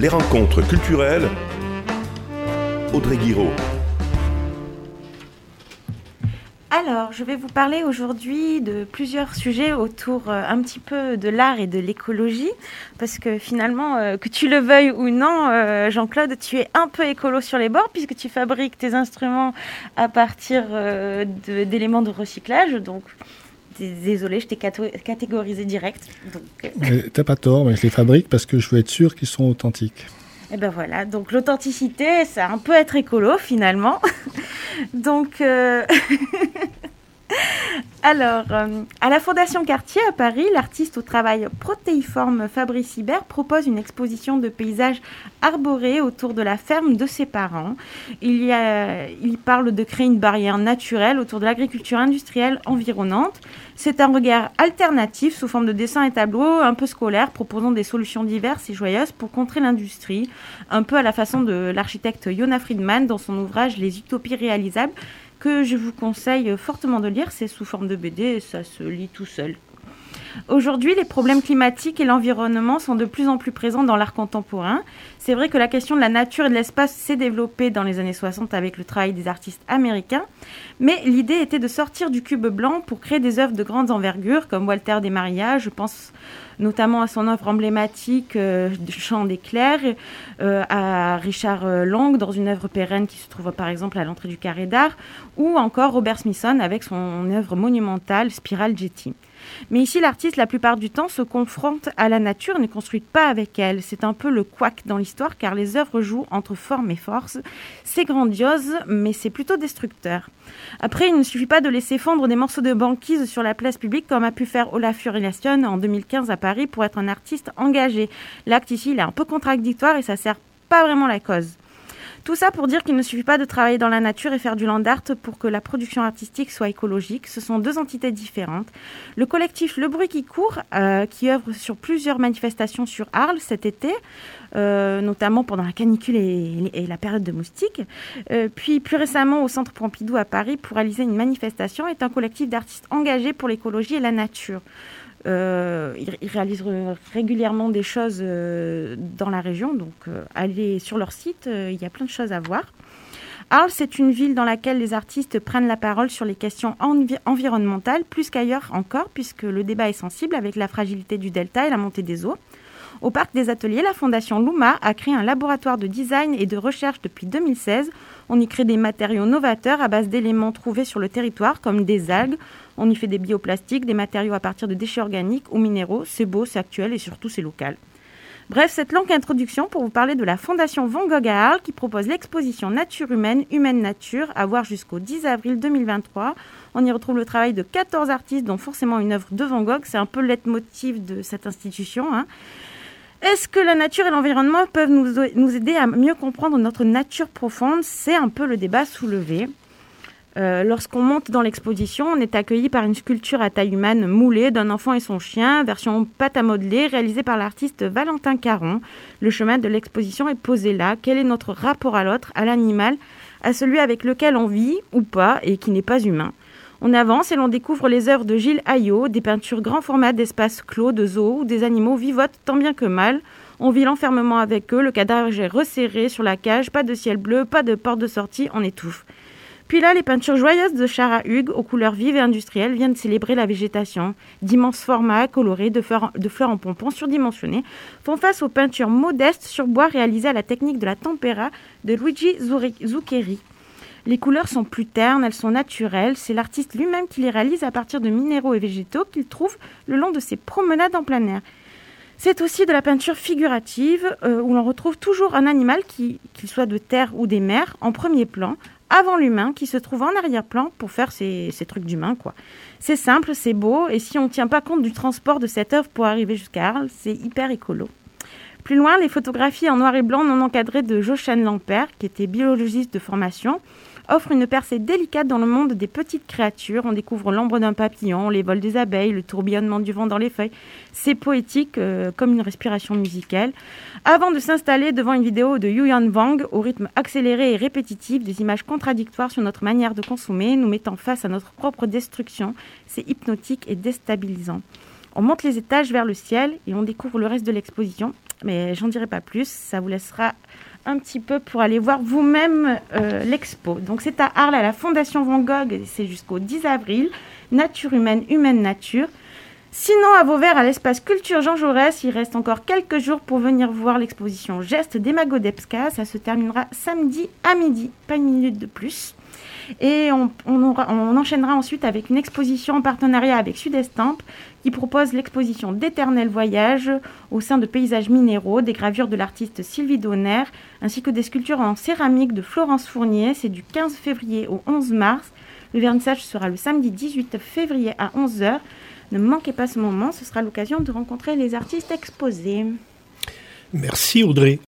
les rencontres culturelles. Audrey Guiraud. Alors, je vais vous parler aujourd'hui de plusieurs sujets autour euh, un petit peu de l'art et de l'écologie, parce que finalement, euh, que tu le veuilles ou non, euh, Jean-Claude, tu es un peu écolo sur les bords, puisque tu fabriques tes instruments à partir d'éléments de, recyclage. Donc, désolé, je t'ai catégorisé direct. T'as pas tort, mais je les fabrique parce que je veux être sûr qu'ils sont authentiques. Et ben voilà, donc l'authenticité, ça un peu être écolo finalement. donc, euh, alors, euh, à la Fondation Cartier à Paris, l'artiste au travail protéiforme Fabrice Hibert propose une exposition de paysages arborés autour de la ferme de ses parents. Il, y parle de créer une barrière naturelle autour de l'agriculture industrielle environnante. C'est un regard alternatif sous forme de dessins et tableaux un peu scolaires proposant des solutions diverses et joyeuses pour contrer l'industrie, un peu à la façon de l'architecte Yona Friedman dans son ouvrage Les utopies réalisables que je vous conseille fortement de lire. C'est sous forme de BD et ça se lit tout seul. Aujourd'hui, les problèmes climatiques et l'environnement sont de plus en plus présents dans l'art contemporain. C'est vrai que la question de la nature et de l'espace s'est développée dans les années 60 avec le travail des artistes américains, mais l'idée était de sortir du cube blanc pour créer des œuvres de grande envergure, comme Walter Desmaria, je pense notamment à son œuvre emblématique euh, Chant d'éclairs, euh, à Richard euh, Long dans une œuvre pérenne qui se trouve par exemple à l'entrée du carré d'art, ou encore Robert Smithson avec son œuvre monumentale Spiral Jetty. Mais ici, l'artiste, la plupart du temps, se confronte à la nature et ne construit pas avec elle. C'est un peu le couac dans l'histoire, car les œuvres jouent entre forme et force. C'est grandiose, mais c'est plutôt destructeur. Après, il ne suffit pas de laisser fondre des morceaux de banquise sur la place publique, comme a pu faire Olaf Furiation en 2015 à Paris, pour être un artiste engagé. L'acte ici, il est un peu contradictoire et ça sert pas vraiment la cause. Tout ça pour dire qu'il ne suffit pas de travailler dans la nature et faire du land art pour que la production artistique soit écologique. Ce sont deux entités différentes. Le collectif Le Bruit qui court, euh, qui œuvre sur plusieurs manifestations sur Arles cet été, euh, notamment pendant la canicule et, la période de moustiques, euh, puis plus récemment au Centre Pompidou à Paris pour réaliser une manifestation, est un collectif d'artistes engagés pour l'écologie et la nature. Euh, ils, réalisent régulièrement des choses euh, dans la région, donc euh, allez sur leur site, il y a plein de choses à voir. Arles, c'est une ville dans laquelle les artistes prennent la parole sur les questions environnementales, plus qu'ailleurs encore, puisque le débat est sensible avec la fragilité du delta et la montée des eaux. Au parc des ateliers, la fondation Luma a créé un laboratoire de design et de recherche depuis 2016. On y crée des matériaux novateurs à base d'éléments trouvés sur le territoire, comme des algues, on y fait des bioplastiques, des matériaux à partir de déchets organiques ou minéraux. C'est beau, c'est actuel et surtout c'est local. Bref, cette longue introduction pour vous parler de la Fondation Van Gogh à Arles qui propose l'exposition Nature humaine, Humaine Nature à voir jusqu'au 10 avril 2023. On y retrouve le travail de 14 artistes, dont forcément une œuvre de Van Gogh. C'est un peu le leitmotiv de cette institution. Hein. Est-ce que la nature et l'environnement peuvent nous aider à mieux comprendre notre nature profonde? C'est un peu le débat soulevé. Euh, lorsqu'on monte dans l'exposition, on est accueilli par une sculpture à taille humaine moulée d'un enfant et son chien, version pâte à modeler, réalisée par l'artiste Valentin Caron. Le chemin de l'exposition est posé là. Quel est notre rapport à l'autre, à l'animal, à celui avec lequel on vit ou pas et qui n'est pas humain? On avance et l'on découvre les œuvres de Gilles Ayot, des peintures grand format d'espaces clos, de zoos, où des animaux vivotent tant bien que mal. On vit l'enfermement avec eux, le cadavre est resserré sur la cage, pas de ciel bleu, pas de porte de sortie, on étouffe. Puis là, les peintures joyeuses de Chara Hugues, aux couleurs vives et industrielles, viennent célébrer la végétation. D'immenses formats colorés de fleurs, de fleurs en pompons surdimensionnés font face aux peintures modestes sur bois réalisées à la technique de la tempera de Luigi Zuccheri. Les couleurs sont plus ternes, elles sont naturelles. C'est l'artiste lui-même qui les réalise à partir de minéraux et végétaux qu'il trouve le long de ses promenades en plein air. C'est aussi de la peinture figurative euh, où l'on retrouve toujours un animal, qu'il soit de terre ou des mers, en premier plan, avant l'humain qui se trouve en arrière-plan pour faire ces, trucs d'humain. C'est simple, c'est beau, et si on ne tient pas compte du transport de cette œuvre pour arriver jusqu'à Arles, c'est hyper écolo. Plus loin, les photographies en noir et blanc non encadrées de Jochen Lampert, qui était biologiste de formation, offre une percée délicate dans le monde des petites créatures. On découvre l'ombre d'un papillon, les vols des abeilles, le tourbillonnement du vent dans les feuilles. C'est poétique euh, comme une respiration musicale. Avant de s'installer devant une vidéo de Yuan Wang au rythme accéléré et répétitif, des images contradictoires sur notre manière de consommer, nous mettant face à notre propre destruction, c'est hypnotique et déstabilisant. On monte les étages vers le ciel et on découvre le reste de l'exposition. Mais j'en dirai pas plus, ça vous laissera un petit peu pour aller voir vous-même euh, l'expo. Donc c'est à Arles, à la Fondation Van Gogh, c'est jusqu'au 10 avril. Nature humaine, humaine nature. Sinon, à Vauvert, à l'espace Culture Jean Jaurès, il reste encore quelques jours pour venir voir l'exposition Gestes d'Emago Debska. Ça se terminera samedi à midi, pas une minute de plus. Et on, enchaînera ensuite avec une exposition en partenariat avec Sud-Estampe qui propose l'exposition d'éternels voyages au sein de paysages minéraux, des gravures de l'artiste Sylvie Donner, ainsi que des sculptures en céramique de Florence Fournier. C'est du 15 février au 11 mars. Le vernissage sera le samedi 18 février à 11h. Ne manquez pas ce moment, ce sera l'occasion de rencontrer les artistes exposés. Merci Audrey.